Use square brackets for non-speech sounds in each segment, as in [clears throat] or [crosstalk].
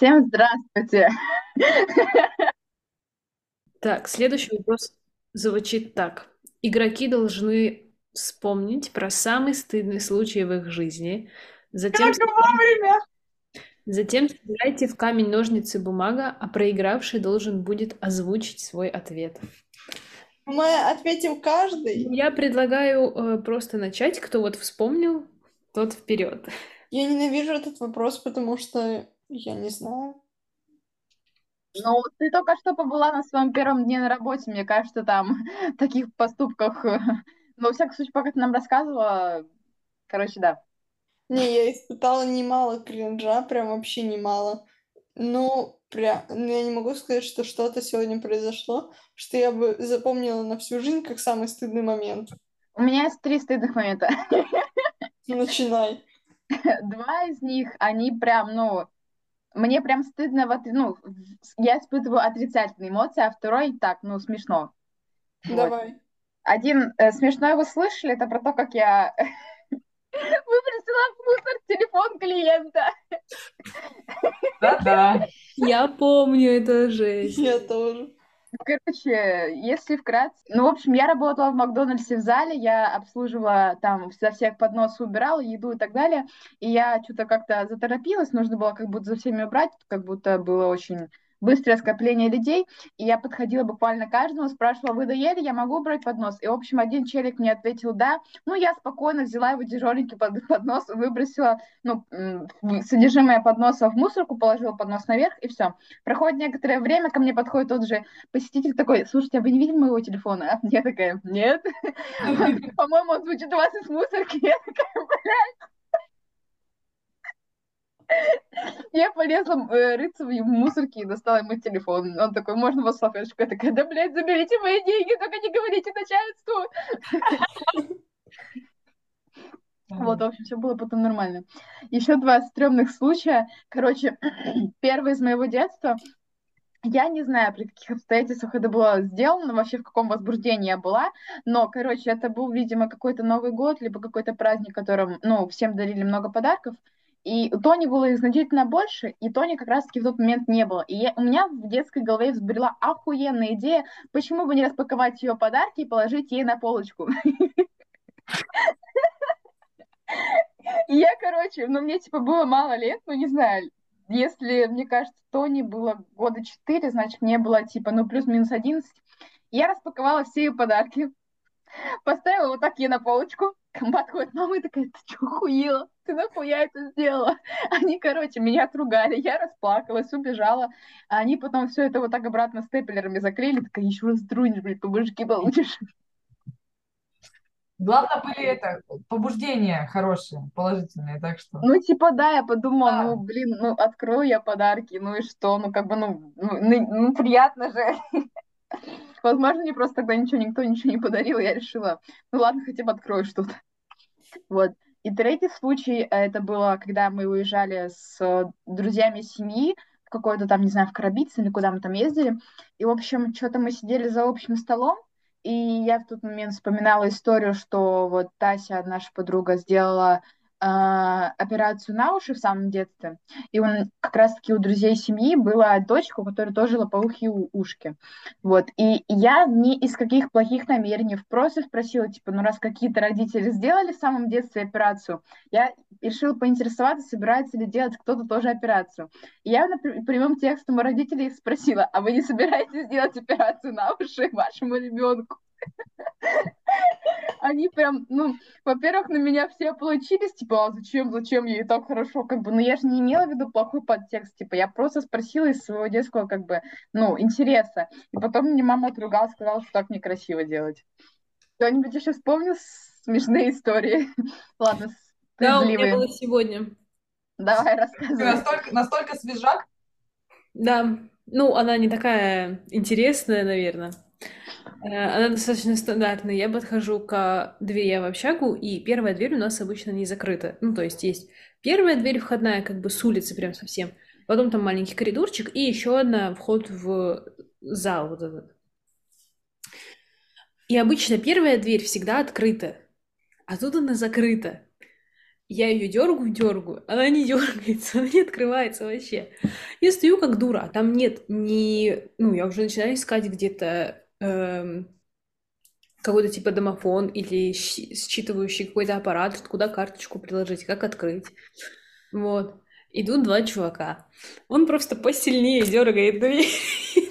Всем здравствуйте. Так, следующий вопрос звучит так. Игроки должны вспомнить про самый стыдный случай в их жизни. Затем, Как вовремя! затем собирайте в камень, ножницы, бумага, а проигравший должен будет озвучить свой ответ. Мы ответим каждый. Я предлагаю э, просто начать. Кто вот вспомнил, тот вперед. Я ненавижу этот вопрос, потому что я не знаю. Ну, ты только что побыла на своем первом дне на работе, мне кажется, там [laughs] таких поступках. [laughs] Но, во всяком случае, пока ты нам рассказывала, короче, да. Не, я испытала немало кринжа, прям вообще немало. Ну, прям, ну, я не могу сказать, что что-то сегодня произошло, что я бы запомнила на всю жизнь как самый стыдный момент. У меня есть три стыдных момента. [laughs] Начинай. Два из них, они прям, ну, мне прям стыдно, вот, ну, я испытываю отрицательные эмоции, а второй так, ну, смешно. Вот. Давай. Один э, смешной вы слышали, это про то, как я [laughs] выбросила в мусор телефон клиента. Да-да. Я помню, это жесть. Я тоже. Короче, если вкратце... Ну, в общем, я работала в Макдональдсе в зале, я обслуживала там за всех поднос убирала, еду и так далее, и я что-то как-то заторопилась, нужно было как будто за всеми убрать, как будто было очень быстрое скопление людей, и я подходила буквально каждому, спрашивала, вы доели, я могу брать поднос? И, в общем, один челик мне ответил «да», ну, я спокойно взяла его тяжеленький под, [laughs] поднос, выбросила, ну, содержимое подноса в мусорку, положила поднос наверх, и все. Проходит некоторое время, ко мне подходит тот же посетитель такой, слушайте, а вы не видели моего телефона? Я такая, нет. [laughs] По-моему, он звучит у вас из мусорки. [laughs] Я такая, блядь. Я полезла э, рыться в мусорке и достала ему телефон. Он такой, можно вас салфеточку? Я такая, да, блядь, заберите мои деньги, только не говорите начальству. Вот, в общем, все было потом нормально. Еще два стрёмных случая. Короче, [clears throat] первый из моего детства. Я не знаю, при каких обстоятельствах это было сделано, вообще в каком возбуждении я была, но, короче, это был, видимо, какой-то Новый год, либо какой-то праздник, которым, ну, всем дарили много подарков, и Тони было их значительно больше, и Тони как раз-таки в тот момент не было. И я, у меня в детской голове взбрела охуенная идея, почему бы не распаковать ее подарки и положить ей на полочку. Я, короче, ну мне типа было мало лет, ну не знаю, если, мне кажется, Тони было года 4, значит, мне было типа, ну плюс-минус 11. Я распаковала все ее подарки, поставила вот так ей на полочку, подходит мама и такая, ты что, хуела? Ты нахуя это сделала? [laughs] Они, короче, меня отругали, я расплакалась, убежала. А они потом все это вот так обратно степлерами заклеили, такая, еще раз трунешь, блядь, по башке получишь. Главное были это побуждения хорошие, положительные, так что. Ну, типа, да, я подумала, Да. ну, блин, ну, открою я подарки, ну и что, ну, как бы, ну, ну, ну, ну, приятно же. [laughs] Возможно, мне просто тогда ничего, никто ничего не подарил, я решила, ну, ладно, хотя бы открою что-то. Вот. И третий случай, э, это было, когда мы уезжали с э, друзьями семьи, в какой-то там, не знаю, в Карабице или куда мы там ездили. И, в общем, что-то мы сидели за общим столом, и я в тот момент вспоминала историю, что вот Тася, наша подруга, сделала операцию на уши в самом детстве. И он как раз-таки у друзей семьи была дочка, у которой тоже лопоухие ушки. Вот. И я ни из каких плохих намерений просто спросила, типа, ну раз какие-то родители сделали в самом детстве операцию, я решила поинтересоваться, собирается ли делать кто-то тоже операцию. И я напр- прямым текстом у родителей спросила, а вы не собираетесь делать операцию на уши вашему ребенку? Они прям, ну, во-первых, на меня все получились, типа, а зачем, зачем ей так хорошо, как бы, ну, я же не имела в виду плохой подтекст, типа, я просто спросила из своего детского, как бы, ну, интереса, и потом мне мама отругала, сказала, что так некрасиво делать. Кто-нибудь еще вспомнил смешные истории? [laughs] Ладно, Да, у меня было сегодня. Давай, Ты рассказывай. настолько, настолько свежак, Да, ну, она не такая интересная, наверное. Она достаточно стандартная. Я подхожу к двери в общагу, и первая дверь у нас обычно не закрыта. Ну, то есть есть первая дверь входная, как бы с улицы прям совсем. Потом там маленький коридорчик, и еще одна вход в зал вот этот. И обычно первая дверь всегда открыта, а тут она закрыта. Я ее дергаю, дергаю, она не [laughs] дергается, она не открывается вообще. Я стою как дура, а там нет ни... Ну, я уже начинаю искать где-то эм, какой-то типа домофон или считывающий какой-то аппарат, куда карточку приложить, как открыть. Вот. Идут два чувака. Он просто посильнее дергает дверь,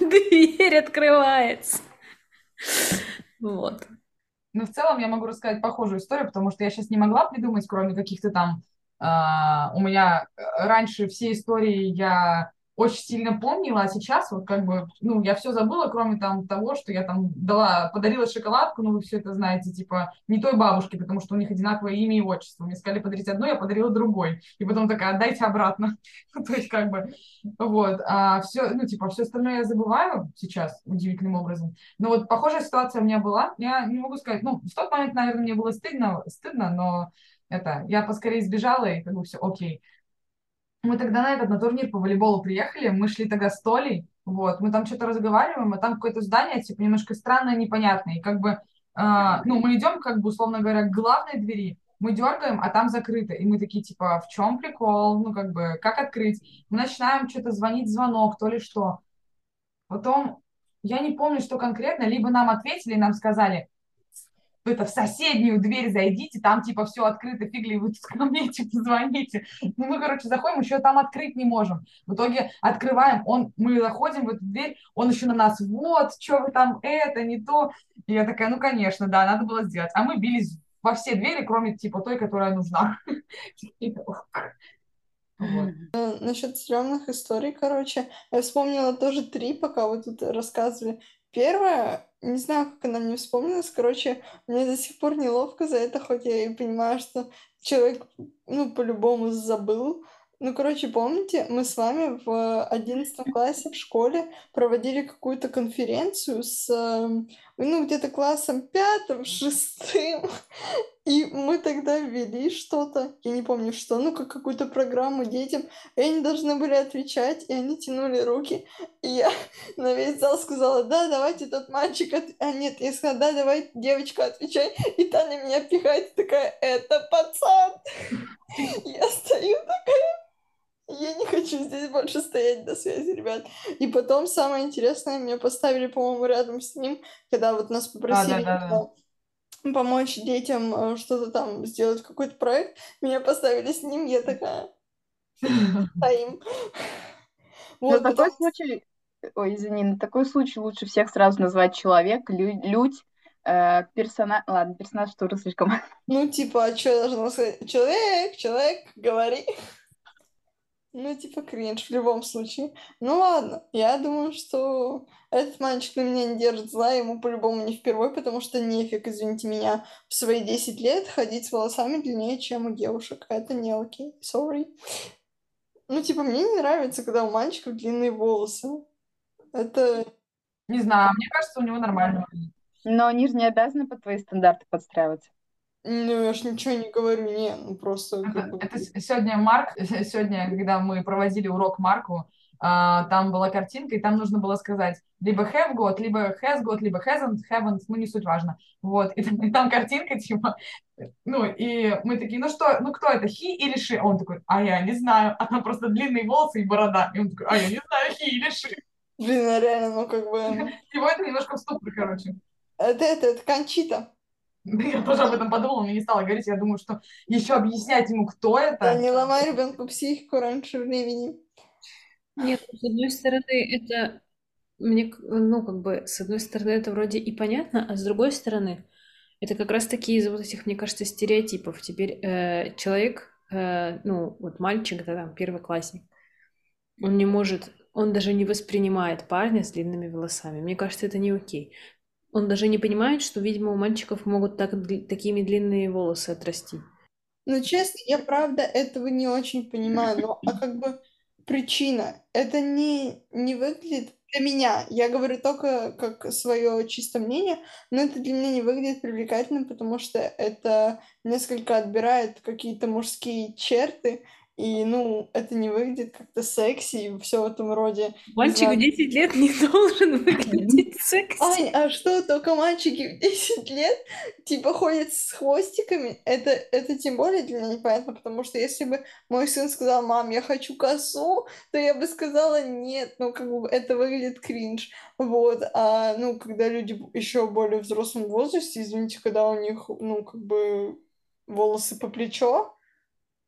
[laughs] дверь открывается. Вот. Ну, в целом я могу рассказать похожую историю, потому что я сейчас не могла придумать, кроме каких-то там... Uh, у меня раньше все истории я очень сильно помнила, а сейчас вот как бы, ну, я все забыла, кроме там того, что я там дала, подарила шоколадку, ну, вы все это знаете, типа, не той бабушке, потому что у них одинаковое имя и отчество. Мне сказали подарить одно, я подарила другой. И потом такая, отдайте обратно. [laughs] То есть, как бы, вот. А все, ну, типа, все остальное я забываю сейчас удивительным образом. Но вот похожая ситуация у меня была. Я не могу сказать, ну, в тот момент, наверное, мне было стыдно, стыдно, но это, я поскорее сбежала, и как бы все окей. Мы тогда на этот, на турнир по волейболу приехали, мы шли тогда с Толей, вот, мы там что-то разговариваем, а там какое-то здание, типа, немножко странное, непонятное, и как бы, э, ну, мы идем, как бы, условно говоря, к главной двери, мы дергаем, а там закрыто, и мы такие, типа, в чем прикол, ну, как бы, как открыть? Мы начинаем что-то звонить звонок, то ли что. Потом, я не помню, что конкретно, либо нам ответили, нам сказали, это, в соседнюю дверь зайдите, там, типа, все открыто, фигли, вы [laughs] тут ко мне, типа, звоните. Ну, мы, короче, заходим, еще там открыть не можем. В итоге открываем, он, мы заходим в эту дверь, он еще на нас, вот, что вы там, это, не то. И я такая, ну, конечно, да, надо было сделать. А мы бились во все двери, кроме, типа, той, которая нужна. Э, насчет стрёмных историй, короче, я вспомнила тоже три, пока вы тут рассказывали. Первое, не знаю, как она мне вспомнилась, короче, мне до сих пор неловко за это, хоть я и понимаю, что человек, ну, по-любому забыл. Ну, короче, помните, мы с вами в одиннадцатом классе в школе проводили какую-то конференцию с, эм, ну, где-то классом пятым, шестым, и мы тогда ввели что-то, я не помню что, ну, как какую-то программу детям, и они должны были отвечать, и они тянули руки, и я [laughs] на весь зал сказала, да, давайте тот мальчик, от... а нет, я сказала, да, давай девочка отвечай, и та на меня пихает, такая, это пацан. [laughs] Я стою такая, я не хочу здесь больше стоять до связи, ребят. И потом самое интересное, меня поставили, по-моему, рядом с ним, когда вот нас попросили... А, да, да, да помочь детям э, что-то там сделать, какой-то проект. Меня поставили с ним, я такая... Стоим. [laughs] Вот, на такой случай... Ой, извини, на такой случай лучше всех сразу назвать человек, лю- людь, э, персонаж... Ладно, персонаж тоже слишком... Ну, типа, а что я должна сказать? Человек, человек, говори. Ну, типа, кринж в любом случае. Ну, ладно, я думаю, что этот мальчик на меня не держит зла, ему по-любому не впервой, потому что нефиг, извините меня, в свои 10 лет ходить с волосами длиннее, чем у девушек. Это не окей, sorry. Ну, типа, мне не нравится, когда у мальчиков длинные волосы. Это... Не знаю, мне кажется, у него нормально. Но они же не обязаны под твои стандарты подстраиваться. Ну, я ж ничего не говорю, не, ну просто... Это, это сегодня Марк, [laughs] сегодня, когда мы проводили урок Марку, а, там была картинка, и там нужно было сказать либо have got, либо has got, либо hasn't, haven't, ну не суть важно. Вот, и, и там картинка, [laughs] типа, ну, и мы такие, ну что, ну кто это, he или she? Он такой, а я не знаю, [laughs] а там просто длинные волосы и борода. И он такой, а я не знаю, he или she. Блин, а реально, ну как бы... Его это немножко в ступор, короче. Это, это, это Кончита. Я тоже об этом подумала, но не стала говорить. Я думаю, что еще объяснять ему, кто это. Да, не ломай ребенку психику раньше времени. Нет, с одной стороны, это мне, ну, как бы, с одной стороны, это вроде и понятно, а с другой стороны, это как раз таки из вот этих, мне кажется, стереотипов. Теперь э, человек, э, ну, вот мальчик, да, там, первоклассник, он не может, он даже не воспринимает парня с длинными волосами. Мне кажется, это не окей. Он даже не понимает, что, видимо, у мальчиков могут так, такими длинные волосы отрасти. Ну, честно, я правда этого не очень понимаю, но а как бы причина, это не, не выглядит для меня, я говорю только как свое чистое мнение, но это для меня не выглядит привлекательным, потому что это несколько отбирает какие-то мужские черты, и, ну, это не выглядит как-то секси и все в этом роде. Мальчик в 10 лет не [laughs] должен выглядеть секси. Ань, а что, только мальчики в 10 лет, типа, ходят с хвостиками? Это, это тем более для меня непонятно, потому что если бы мой сын сказал, мам, я хочу косу, то я бы сказала, нет, ну, как бы это выглядит кринж. Вот, а, ну, когда люди еще более взрослом возрасте, извините, когда у них, ну, как бы волосы по плечо,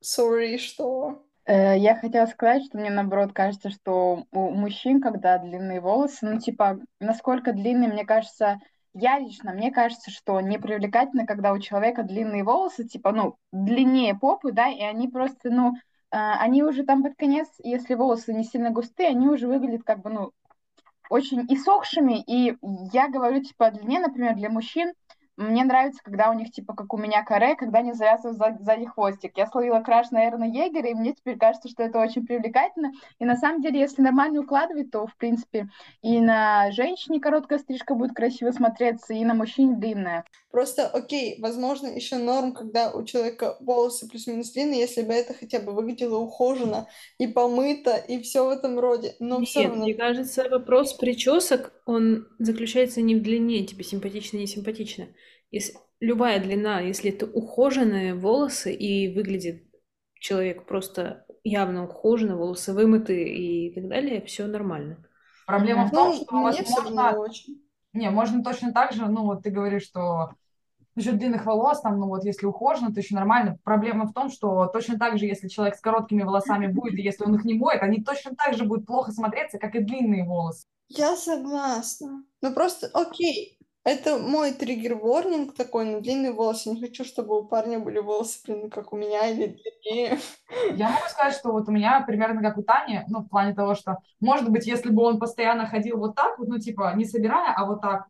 Sorry, что? Э, Я хотела сказать, что мне наоборот кажется, что у мужчин, когда длинные волосы, ну типа, насколько длинные, мне кажется, я лично, мне кажется, что не привлекательно, когда у человека длинные волосы, типа, ну, длиннее попы, да, и они просто, ну, э, они уже там под конец, если волосы не сильно густые, они уже выглядят как бы, ну, очень иссохшими, и я говорю, типа, о длине, например, для мужчин, мне нравится, когда у них, типа, как у меня каре, когда они завязывают сзади, хвостик. Я словила краш на Эрна Егера, и мне теперь кажется, что это очень привлекательно. И на самом деле, если нормально укладывать, то, в принципе, и на женщине короткая стрижка будет красиво смотреться, и на мужчине длинная. Просто, окей, возможно, еще норм, когда у человека волосы плюс-минус длинные, если бы это хотя бы выглядело ухоженно и помыто, и все в этом роде. Но Нет, все равно... мне кажется, вопрос причесок, он заключается не в длине, тебе симпатично, не симпатично. Если, любая длина, если это ухоженные волосы и выглядит человек просто явно ухоженный, волосы вымыты и так далее, все нормально. Проблема в том, Ну, что мне все равно возможно... очень. Не, можно точно так же, ну вот ты говоришь, что насчет длинных волос, там, ну вот если ухожено, то еще нормально. Проблема в том, что точно так же, если человек с короткими волосами будет, и если он их не моет, они точно так же будут плохо смотреться, как и длинные волосы. Я согласна. Ну просто, окей, это мой триггер-ворнинг такой на длинные волосы. Не хочу, чтобы у парня были волосы, блин, как у меня, или длиннее. Я могу сказать, что вот у меня примерно как у Тани, ну, в плане того, что, может быть, если бы он постоянно ходил вот так, вот, ну, типа, не собирая, а вот так,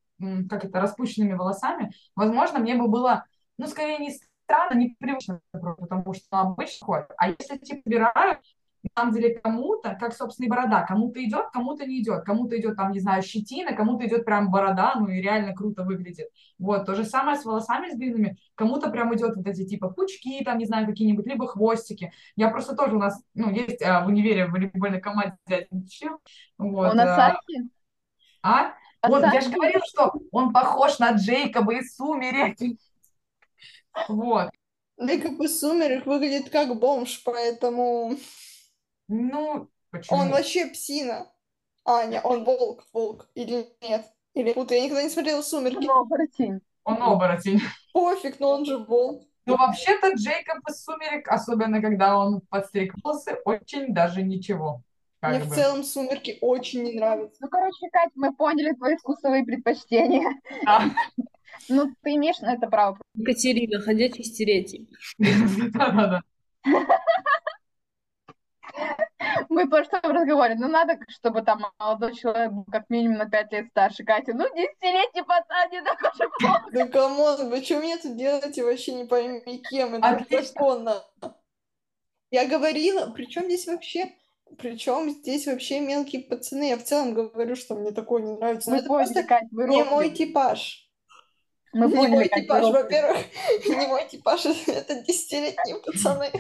как это, распущенными волосами, возможно, мне бы было, ну, скорее, не странно, непривычно, потому что обычно ходит. А если, типа, собираю, на самом деле кому-то, как, собственно, и борода, кому-то идет, кому-то не идет, кому-то идет, там, не знаю, щетина, кому-то идет прям борода, ну, и реально круто выглядит. Вот, то же самое с волосами с длинными, кому-то прям идет вот эти, типа, пучки, там, не знаю, какие-нибудь, либо хвостики. Я просто тоже у нас, ну, есть а, в универе в волейбольной команде один чел, вот. Он а, Асаки? а? Вот, я же говорила, что он похож на Джейкоба из «Сумерек». Вот. Да и как бы Сумерек выглядит как бомж, поэтому Ну, он почему? вообще псина. А, не, он волк, волк. Или нет? Или путаю, я никогда не смотрела «Сумерки». Ну, оборотень. Он оборотень. Пофиг, но он же волк. Ну, вообще-то Джейкоб из «Сумерек», особенно когда он подстриг волосы, очень даже ничего. Мне Как в бы. целом «Сумерки» очень не нравятся. Ну, короче, Кать, мы поняли твои вкусовые предпочтения. Да. Ну, ты имеешь на это право. Екатерина, ходячий стереотип. [laughs] Да-да-да. Мы тоже в разговоре. Ну, надо, чтобы там молодой человек был как минимум на 5 лет старше Катя. Ну, десятилетний пацан не такой же плохо. Да come on, вы что мне тут делаете вообще не пойми кем, это Отлично. законно. Я говорила, причем здесь вообще, причем здесь вообще мелкие пацаны. Я в целом говорю, что мне такое не нравится. Но Мы это поняли, просто Кать, вы не мой типаж. Мы не поняли, мой типаж, во-первых, [laughs] не мой типаж, это десятилетние пацаны.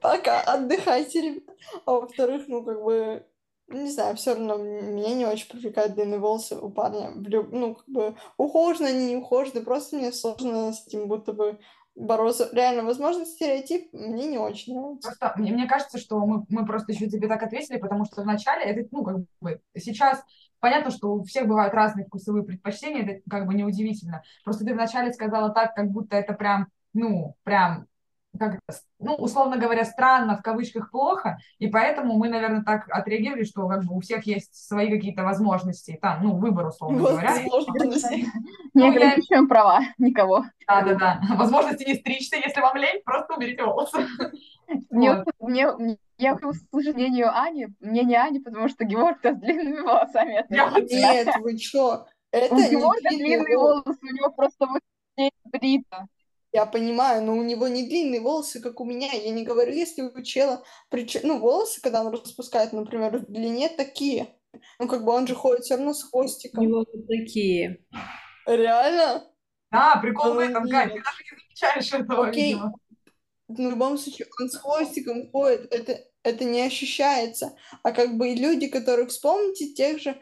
Пока, отдыхайте, ребят. А во-вторых, ну, как бы, не знаю, все равно меня не очень привлекают длинные волосы у парня. Ну, как бы, ухожены они, не ухожены, просто мне сложно с этим будто бы бороться. Реально, возможно, стереотип мне не очень нравится. Просто мне, мне кажется, что мы, мы просто еще тебе так ответили, потому что вначале это, ну, как бы, сейчас понятно, что у всех бывают разные вкусовые предпочтения, это как бы неудивительно. Просто ты вначале сказала так, как будто это прям, ну, прям, как ну, условно говоря, странно, в кавычках, плохо, и поэтому мы, наверное, так отреагировали, что как бы у всех есть свои какие-то возможности, там, ну, выбор, условно говоря. Возможности. [laughs] Не Ну, ограничиваем права никого. Да-да-да, возможности не стричься, если вам лень, просто уберите волосы. [laughs] Мне, мне, мне- я услышать мнение Ани, мнение Ани, потому что Георг-то с длинными волосами. Нет, вы что? Это У не Георга длинные волосы. у него просто вот здесь брито. Я понимаю, но у него не длинные волосы, как у меня. Я не говорю, если у чела... прич- Ну, волосы, когда он распускает, например, в длине такие. Ну, как бы он же ходит все равно с У хвостиком. него вот такие. Реально? Да, прикол в этом, Кать, ты даже не замечаешь этого, Окей. видимо. в любом случае он с хвостиком ходит, это, это не ощущается. А как бы и люди, которые вспомните тех же,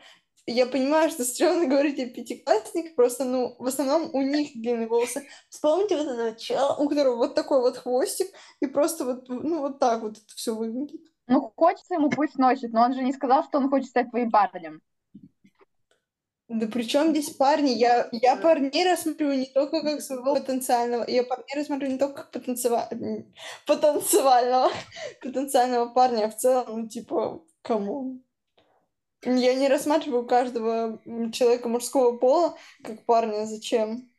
я понимаю, что стрёмно говорить о пятиклассниках, просто, ну, в основном у них длинные волосы. Вспомните вот этого чела, у которого вот такой вот хвостик, и просто вот, ну, вот так вот это все выглядит. Ну, хочется ему пусть носит, но он же не сказал, что он хочет стать твоим парнем. Да при чем здесь парни? Я, я парней рассматриваю не только как своего потенциального, я парней рассматриваю не только как потенциа... потенциального, [laughs] потенциального парня, а в целом, ну, типа, кому? Я не рассматриваю каждого человека мужского пола как парня. Зачем?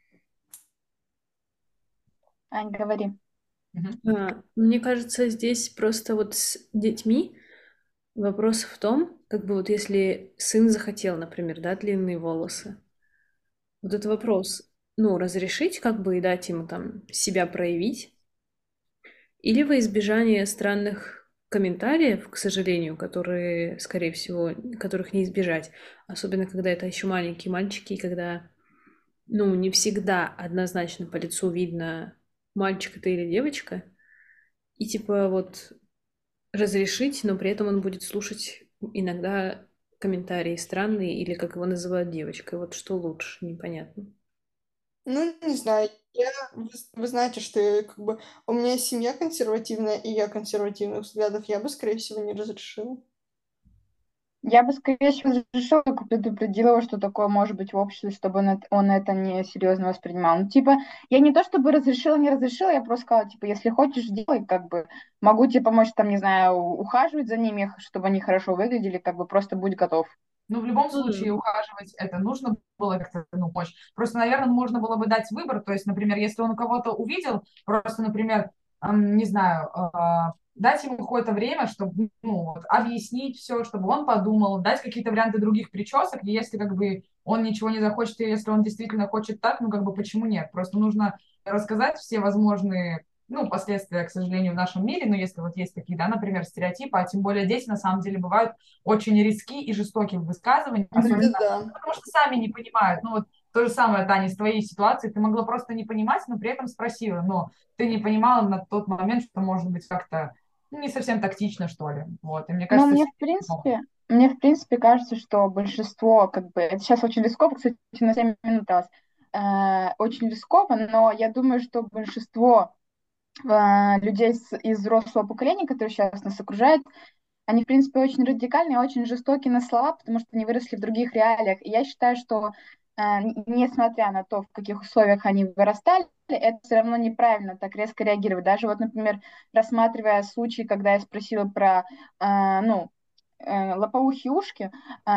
Ань, говори. А, мне кажется, здесь просто вот с детьми вопрос в том, как бы вот если сын захотел, например, да, длинные волосы, вот это вопрос, ну, разрешить как бы и дать ему там себя проявить, или во избежание странных комментариев, к сожалению, которые, скорее всего, которых не избежать, особенно когда это еще маленькие мальчики, и когда, ну, не всегда однозначно по лицу видно, мальчик это или девочка, и типа вот разрешить, но при этом он будет слушать иногда комментарии странные или как его называют девочкой. Вот что лучше, непонятно. Ну, не знаю, я, вы, вы знаете, что я, как бы у меня семья консервативная, и я консервативных взглядов, я бы, скорее всего, не разрешила. Я бы, скорее всего, разрешила, только предупредила его, что такое может быть в обществе, чтобы он это, он это не серьезно воспринимал. Ну, типа, я не то чтобы разрешила, не разрешила, я просто сказала, типа, если хочешь, делай, как бы, могу тебе помочь, там, не знаю, ухаживать за ними, чтобы они хорошо выглядели, как бы, просто будь готов. Ну, в любом случае, ухаживать это нужно было как-то, ну, помочь. Просто, наверное, можно было бы дать выбор, то есть, например, если он у кого-то увидел, просто, например, не знаю, а, дать ему какое-то время, чтобы ну, объяснить все, чтобы он подумал, дать какие-то варианты других причесок, и если как бы он ничего не захочет, и если он действительно хочет так, ну как бы почему нет? Просто нужно рассказать все возможные ну, последствия, к сожалению, в нашем мире, но если вот есть такие, да, например, стереотипы, а тем более дети на самом деле бывают очень риски и жестокие в высказываниях, особенно, да. потому что сами не понимают. Ну вот то же самое, Таня, с твоей ситуацией, ты могла просто не понимать, но при этом спросила, но ты не понимала на тот момент, что может быть как-то не совсем тактично, что ли. Вот. И мне кажется, ну, мне, в принципе, мне, в принципе, кажется, что большинство, как бы, это сейчас очень рисково, кстати, на 7 минут осталось, э, очень рисково, но я думаю, что большинство людей с, из взрослого поколения, которые сейчас нас окружают, они, в принципе, очень радикальные, очень жестокие на слова, потому что они выросли в других реалиях. И я считаю, что э, несмотря на то, в каких условиях они вырастали, это все равно неправильно так резко реагировать. Даже вот, например, рассматривая случай, когда я спросила про, э, ну, лопоухие ушки, э,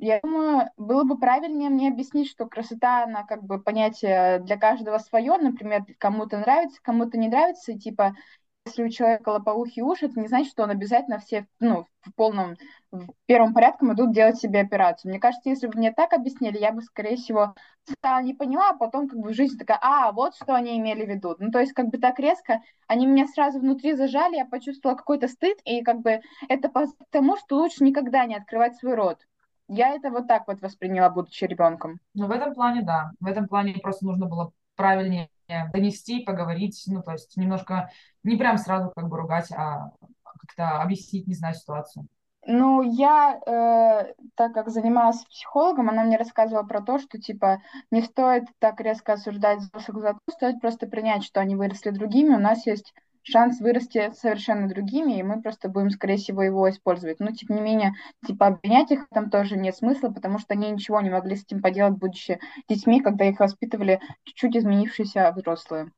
я думаю, было бы правильнее мне объяснить, что красота, она как бы понятие для каждого свое, например, кому-то нравится, кому-то не нравится, и типа если у человека лопоухие уши, это не значит, что он обязательно все, ну, в полном, в первом порядке идут делать себе операцию. Мне кажется, если бы мне так объяснили, я бы, скорее всего, сначала не поняла, а потом как бы в жизни такая, а, вот что они имели в виду. Ну, то есть как бы так резко, они меня сразу внутри зажали, я почувствовала какой-то стыд, и как бы это потому, что лучше никогда не открывать свой рот. Я это вот так вот восприняла, будучи ребенком. Ну, в этом плане, да. В этом плане просто нужно было правильнее донести, поговорить, ну, то есть немножко не прям сразу как бы ругать, а как-то объяснить, не знаю, ситуацию. Ну, я, э, так как занималась психологом, она мне рассказывала про то, что, типа, не стоит так резко осуждать взрослых за то, стоит просто принять, что они выросли другими, у нас есть шанс вырасти совершенно другими, и мы просто будем, скорее всего, его использовать. Но, тем не менее, типа, обвинять их там тоже нет смысла, потому что они ничего не могли с этим поделать, будучи детьми, когда их воспитывали чуть-чуть изменившиеся взрослые.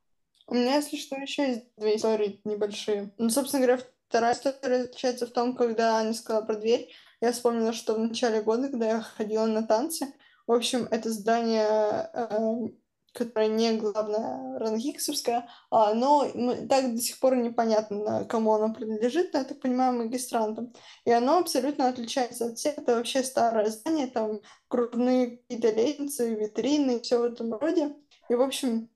У меня, если что, еще есть две истории небольшие. Ну, собственно говоря, вторая история заключается в том, когда Аня сказала про дверь. Я вспомнила, что в начале года, когда я ходила на танцы, в общем, это здание э, которая не главная рангиксовская, а, но так до сих пор непонятно, кому оно принадлежит, но я так понимаю, магистрантам. И оно абсолютно отличается от всех. Это вообще старое здание, там крупные какие-то лестницы, витрины все в этом роде. И, в общем,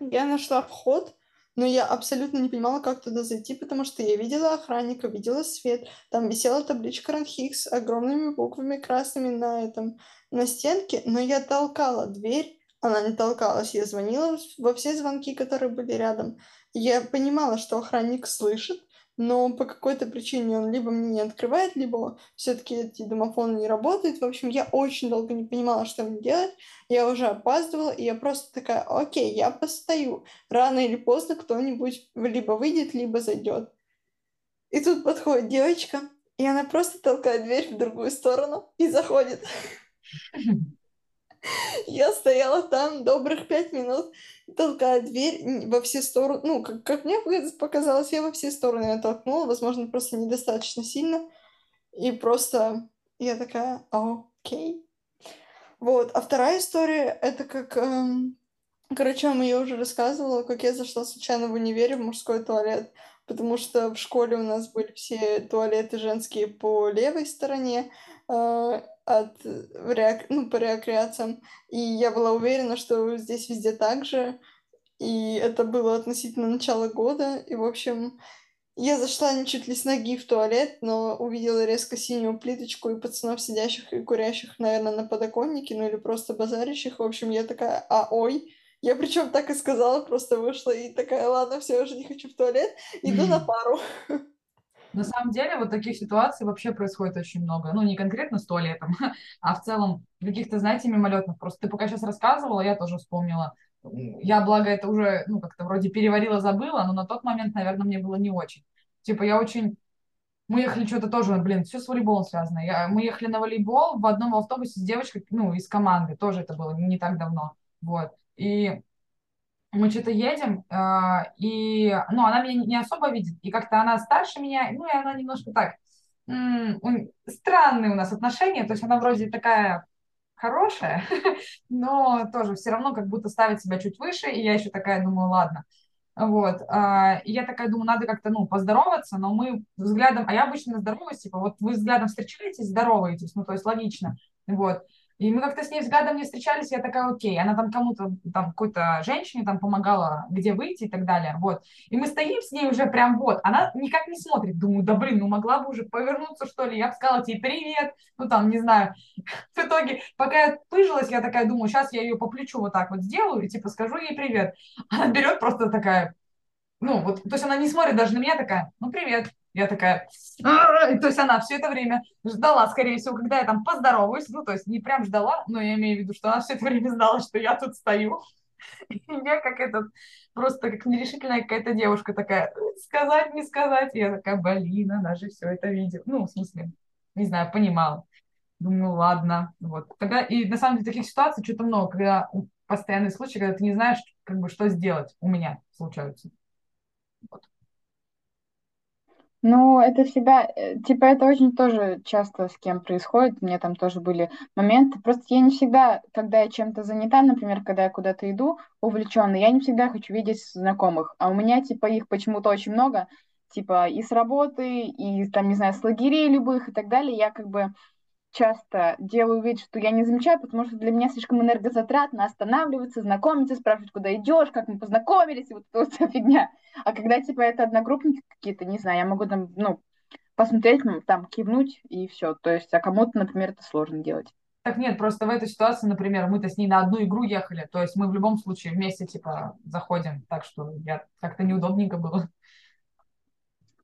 я нашла вход, но я абсолютно не понимала, как туда зайти, потому что я видела охранника, видела свет, там висела табличка Ранхикс огромными буквами красными на этом, на стенке, но я толкала дверь, она не толкалась. Я звонила во все звонки, которые были рядом. Я понимала, что охранник слышит, но по какой-то причине он либо мне не открывает, либо все-таки эти домофоны не работают. В общем, я очень долго не понимала, что мне делать. Я уже опаздывала, и я просто такая, окей, я постою. Рано или поздно кто-нибудь либо выйдет, либо зайдет. И тут подходит девочка, и она просто толкает дверь в другую сторону и заходит. [laughs] Я стояла там добрых пять минут, толкая дверь во все стороны. Ну, как, как мне показалось, я во все стороны ее толкнула, возможно, просто недостаточно сильно. И просто я такая, окей. Вот. А вторая история, это как... Эм... Короче, вам ее уже рассказывала, как я зашла случайно в универе в мужской туалет, потому что в школе у нас были все туалеты женские по левой стороне, от реак... ну, по рекреациям. И я была уверена, что здесь везде так же. И это было относительно начала года. И, в общем, я зашла не чуть ли с ноги в туалет, но увидела резко синюю плиточку и пацанов, сидящих и курящих, наверное, на подоконнике, ну или просто базарящих. В общем, я такая, а ой. Я причем так и сказала, просто вышла и такая, ладно, все, уже не хочу в туалет, иду на пару. [laughs] На самом деле вот таких ситуаций вообще происходит очень много. Ну, не конкретно с туалетом, [laughs] а в целом каких-то, знаете, мимолетных. Просто ты пока сейчас рассказывала, я тоже вспомнила. Я, благо, это уже, ну, как-то вроде переварила, забыла, но на тот момент, наверное, мне было не очень. Типа, я очень... Мы ехали что-то тоже, блин, все с волейболом связано. Я... Мы ехали на волейбол в одном автобусе с девочкой, ну, из команды. Тоже это было не так давно. Вот. И мы что-то едем, э, и, ну, она меня не особо видит, и как-то она старше меня, ну, и она немножко так, странные у нас отношения, то есть она вроде такая хорошая, [laughs] но тоже все равно как будто ставит себя чуть выше, и я еще такая думаю, ладно. Вот, э, и я такая думаю, надо как-то, ну, поздороваться, но мы взглядом, а я обычно здороваюсь, типа, вот вы взглядом встречаетесь, здороваетесь, ну, то есть логично, вот, и мы как-то с ней взглядом не встречались, я такая, окей, она там кому-то, там какой-то женщине там помогала, где выйти и так далее, вот. И мы стоим с ней уже прям вот, она никак не смотрит, думаю, да блин, ну могла бы уже повернуться, что ли, я бы сказала тебе привет, ну там, не знаю. [laughs] В итоге, пока я пыжилась, я такая думаю, сейчас я ее по плечу вот так вот сделаю и типа скажу ей привет. Она берет просто такая, ну вот, то есть она не смотрит даже на меня такая, ну привет, я такая, то есть она все это время ждала, скорее всего, когда я там поздороваюсь, ну, то есть не прям ждала, но я имею в виду, что она все это время знала, что я тут стою. И я как этот, просто как нерешительная какая-то девушка такая, сказать, не сказать. И я такая, блин, она же все это видела. Ну, в смысле, не знаю, понимала. Думаю, ладно, вот. Тогда, и на самом деле таких ситуаций что-то много, когда постоянные случаи, когда ты не знаешь, как бы, что сделать, у меня случаются. Вот. Ну, это всегда, э, типа, это очень тоже часто с кем происходит. У меня там тоже были моменты. Просто я не всегда, когда я чем-то занята, например, когда я куда-то иду увлеченно, я не всегда хочу видеть знакомых. А у меня, типа, их почему-то очень много, типа, и с работы, и, там, не знаю, с лагерей любых и так далее. Я как бы часто делаю вид, что я не замечаю, потому что для меня слишком энергозатратно останавливаться, знакомиться, спрашивать, куда идешь, как мы познакомились, и вот эта вот вся фигня. А когда, типа, это одногруппники какие-то, не знаю, я могу там, ну, посмотреть, там, кивнуть, и все. То есть, а кому-то, например, это сложно делать. Так нет, просто в этой ситуации, например, мы-то с ней на одну игру ехали, то есть мы в любом случае вместе, типа, заходим, так что я как-то неудобненько было.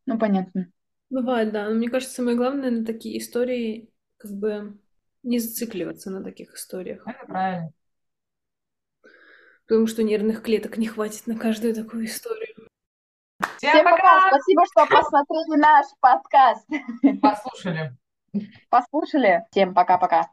Ну, понятно. Бывает, да. Но мне кажется, самое главное на такие истории как бы не зацикливаться на таких историях. Это правильно. Потому что нервных клеток не хватит на каждую такую историю. Всем, Всем пока! пока! Спасибо, что посмотрели наш подкаст. Послушали. Послушали. Всем пока-пока.